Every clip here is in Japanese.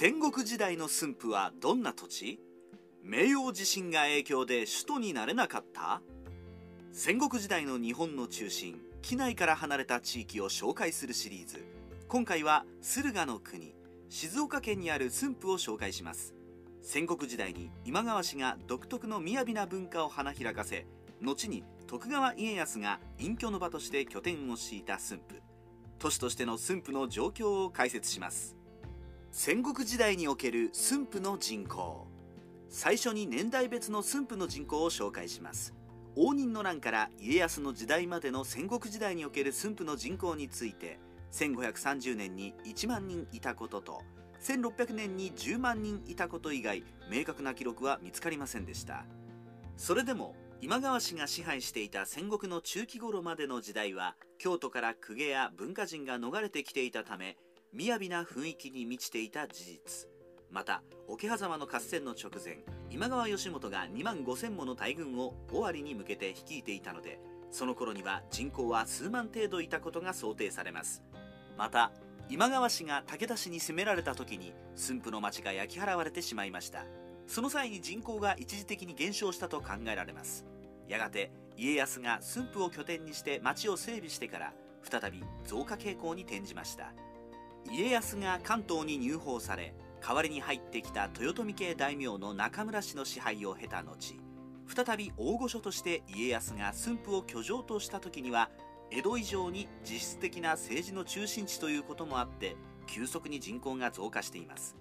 戦国時代の駿府はどんな土地？明王地震が影響で首都になれなかった？戦国時代の日本の中心機内から離れた地域を紹介するシリーズ。今回は駿河の国静岡県にある駿府を紹介します。戦国時代に今川氏が独特の雅な文化を花開かせ後に徳川家康が隠居の場として拠点を敷いた駿府。都市としての駿府の状況を解説します。戦国時代における駿府の人口。最初に年代別の駿府の人口を紹介します。応仁の乱から家康の時代までの戦国時代における駿府の人口について1530年に1万人いたことと1600年に10万人いたこと以外明確な記録は見つかりませんでした。それでも今川氏が支配していた戦国の中期頃までの時代は京都から公家や文化人が逃れてきていたため雅な雰囲気に満ちていた事実。また桶狭間の合戦の直前今川義元が2万5000もの大軍を尾張に向けて率いていたのでその頃には人口は数万程度いたことが想定されます。また今川氏が武田氏に攻められた時に駿府の町が焼き払われてしまいました。その際に人口が一時的に減少したと考えられます。やがて家康が駿府を拠点にして町を整備してから再び増加傾向に転じました。家康が関東に入宝され代わりに入ってきた豊臣系大名の中村氏の支配を経た後再び大御所として家康が駿府を居城とした時には江戸以上に実質的な政治の中心地ということもあって急速に人口が増加しています。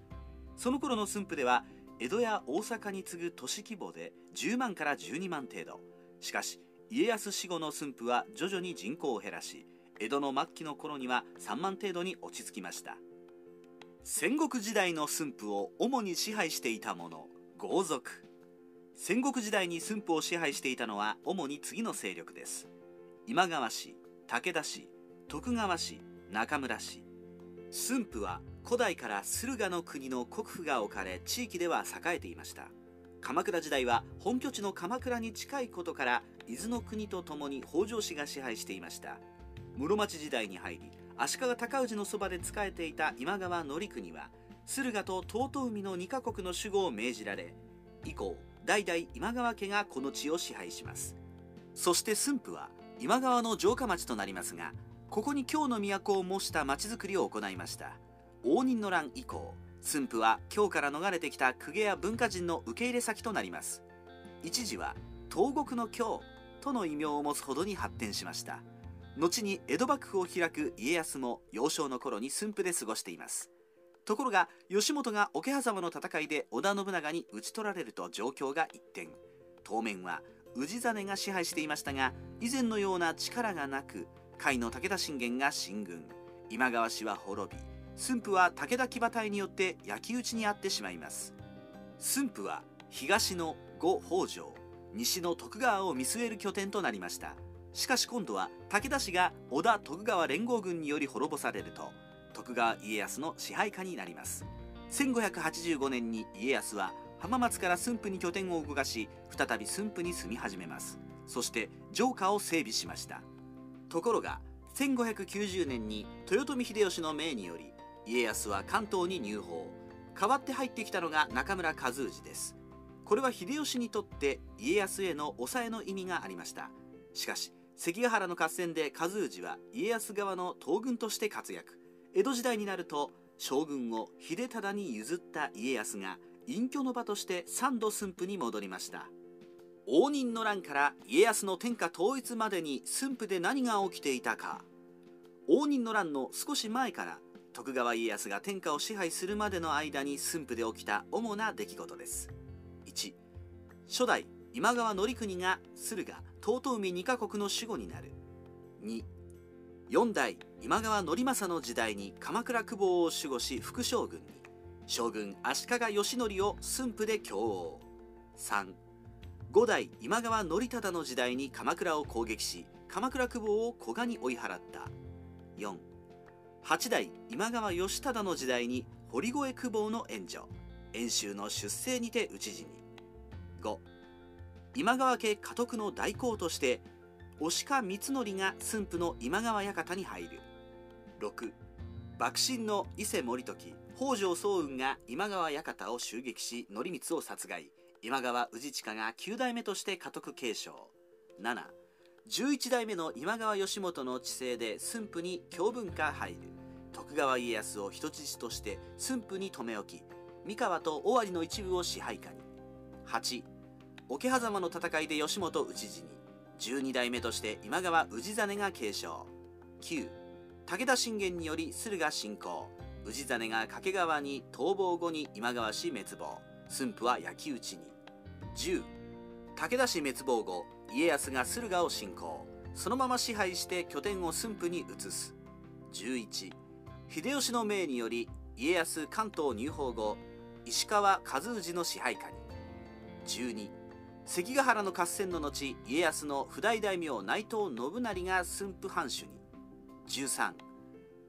その頃の駿府では江戸や大阪に次ぐ都市規模で10万から12万程度。しかし家康死後の駿府は徐々に人口を減らし江戸の末期の頃には3万程度に落ち着きました。戦国時代の駿府を主に支配していた者豪族。戦国時代に駿府を支配していたのは主に次の勢力です。今川氏武田氏徳川氏中村氏。駿府は古代から駿河の国の国府が置かれ地域では栄えていました。鎌倉時代は本拠地の鎌倉に近いことから伊豆の国とともに北条氏が支配していました。室町時代に入り足利尊氏のそばで仕えていた今川則国は駿河と遠海の2カ国の守護を命じられ以降代々今川家がこの地を支配します。そして駿府は今川の城下町となりますがここに京の都を模した町づくりを行いました。応仁の乱以降駿府は京から逃れてきた公家や文化人の受け入れ先となります。一時は東国の京との異名を持つほどに発展しました。後に江戸幕府を開く家康も幼少の頃に駿府で過ごしています。ところが義元が桶狭間の戦いで織田信長に討ち取られると状況が一転当面は氏真が支配していましたが以前のような力がなく甲斐の武田信玄が進軍。今川氏は滅び駿府は武田騎馬隊によって焼き討ちにあってしまいます。駿府は東の呉北条西の徳川を見据える拠点となりました。しかし今度は武田氏が織田徳川連合軍により滅ぼされると徳川家康の支配下になります。1585年に家康は浜松から駿府に拠点を動かし再び駿府に住み始めます。そして城下を整備しました。ところが1590年に豊臣秀吉の命により家康は関東に入宝代わって入ってきたのが中村和氏です。これは秀吉にとって家康への抑えの意味がありました。しかし関ヶ原の合戦で和氏は家康側の東軍として活躍。江戸時代になると将軍を秀忠に譲った家康が隠居の場として三度駿府に戻りました。応仁の乱から家康の天下統一までに駿府で何が起きていたか。応仁の乱の少し前から徳川家康が天下を支配するまでの間に駿府で起きた主な出来事です。1初代今川則国が駿河。遠海2カ国の守護になる。2 4代今川則政の時代に鎌倉久保を守護し副将軍に。将軍足利義則を駿府で共王。3 5代今川則忠の時代に鎌倉を攻撃し鎌倉久保を古賀に追い払った。4 8代今川義忠の時代に堀越久保の援助。遠州の出征にて討ち死に。5今川家家督の代行として押鹿光則が駿府の今川館に入る。6幕臣の伊勢盛時北条早雲が今川館を襲撃し頼光を殺害。今川氏親が9代目として家督継承。711代目の今川義元の治世で駿府に教文化入る。徳川家康を人質として駿府に留め置き三河と尾張の一部を支配下に。8桶狭間の戦いで義元討ち死に12代目として今川氏真が継承。9武田信玄により駿河侵攻氏真が掛川に逃亡後に今川氏滅亡。駿府は焼き討ちに。10武田氏滅亡後家康が駿河を侵攻そのまま支配して拠点を駿府に移す。11秀吉の命により家康関東入保後石川和氏の支配下に。12関ヶ原の合戦の後家康の不代大名内藤信成が駿府藩主に。13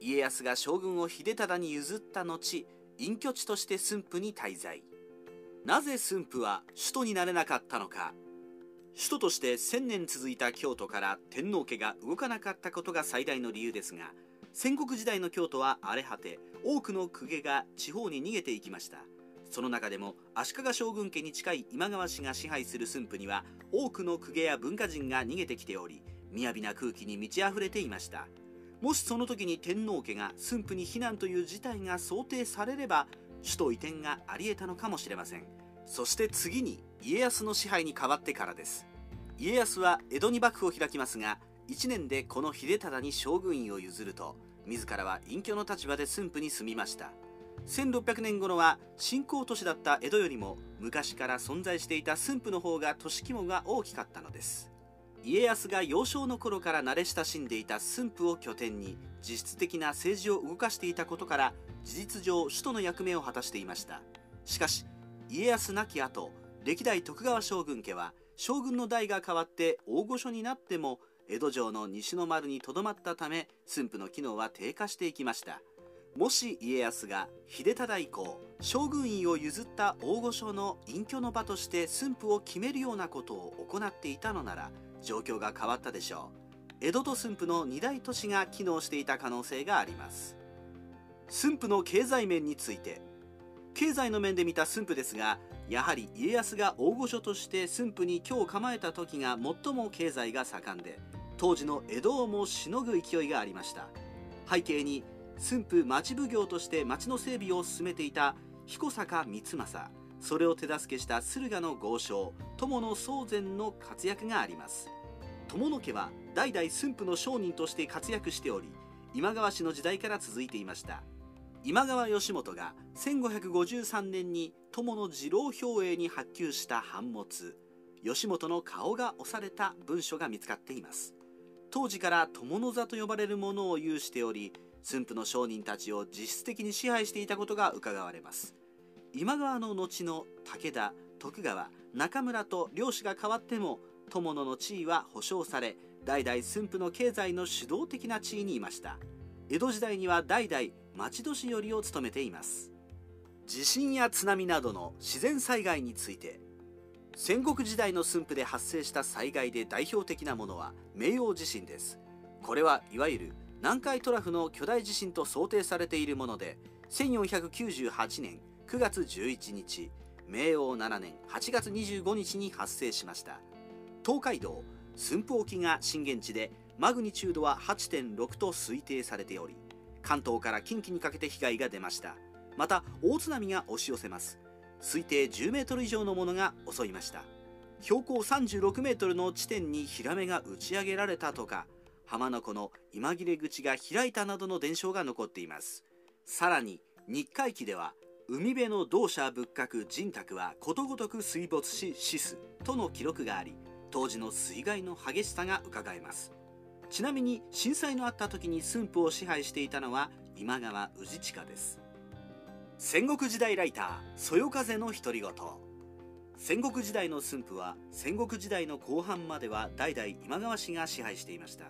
家康が将軍を秀忠に譲った後隠居地として駿府に滞在。なぜ駿府は首都になれなかったのか。首都として1000年続いた京都から天皇家が動かなかったことが最大の理由ですが戦国時代の京都は荒れ果て多くの公家が地方に逃げていきました。その中でも足利将軍家に近い今川氏が支配する駿府には多くの公家や文化人が逃げてきており雅な空気に満ち溢れていました。もしその時に天皇家が駿府に避難という事態が想定されれば首都移転があり得たのかもしれません。そして次に家康の支配に変わってからです。家康は江戸に幕府を開きますが1年でこの秀忠に将軍位を譲ると自らは隠居の立場で駿府に住みました。1600年頃は新興都市だった江戸よりも昔から存在していた駿府の方が都市規模が大きかったのです。家康が幼少の頃から慣れ親しんでいた駿府を拠点に実質的な政治を動かしていたことから事実上首都の役目を果たしていました。しかし家康亡き後歴代徳川将軍家は将軍の代が変わって大御所になっても江戸城の西の丸にとどまったため駿府の機能は低下していきました。もし家康が秀忠以降将軍位を譲った大御所の隠居の場として駿府を決めるようなことを行っていたのなら状況が変わったでしょう。江戸と駿府の二大都市が機能していた可能性があります。駿府の経済面について経済の面で見た駿府ですがやはり家康が大御所として駿府に今日構えた時が最も経済が盛んで当時の江戸をもしのぐ勢いがありました。背景に駿府町奉行として町の整備を進めていた彦坂光政。それを手助けした駿河の豪商友野宗全の活躍があります。友野家は代々駿府の商人として活躍しており今川氏の時代から続いていました。今川義元が1553年に友の次郎兵衛に発給した版物義元の顔が押された文書が見つかっています。当時から友の座と呼ばれるものを有しており駿府の商人たちを実質的に支配していたことが伺われます。今川の後の武田徳川中村と領主が変わっても友野の地位は保障され代々駿府の経済の主導的な地位にいました。江戸時代には代々町年寄りを務めています。地震や津波などの自然災害について戦国時代の駿府で発生した災害で代表的なものは明王地震です。これはいわゆる南海トラフの巨大地震と想定されているもので1498年9月11日明王7年8月25日に発生しました。東海道駿府沖が震源地でマグニチュードは8.6と推定されており関東から近畿にかけて被害が出ました。また大津波が押し寄せます。推定10メートル以上のものが襲いました。標高36メートルの地点にヒラメが打ち上げられたとか浜名湖の今切れ口が開いたなどの伝承が残っています。さらに日海期では海辺の同社仏閣人宅はことごとく水没し死すとの記録があり当時の水害の激しさがうかがえます。ちなみに震災のあった時に駿府を支配していたのは今川氏親です。戦国時代ライターそよ風の独り言。戦国時代の駿府は戦国時代の後半までは代々今川氏が支配していました。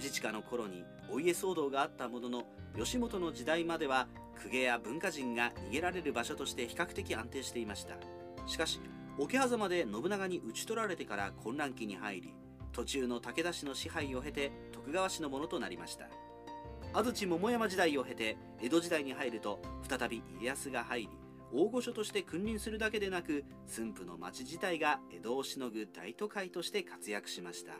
氏親の頃にお家騒動があったものの義元の時代までは公家や文化人が逃げられる場所として比較的安定していました。しかし桶狭間で信長に討ち取られてから混乱期に入り途中の武田氏の支配を経て徳川氏のものとなりました。安土桃山時代を経て江戸時代に入ると再び家康が入り大御所として君臨するだけでなく駿府の町自体が江戸をしのぐ大都会として活躍しました。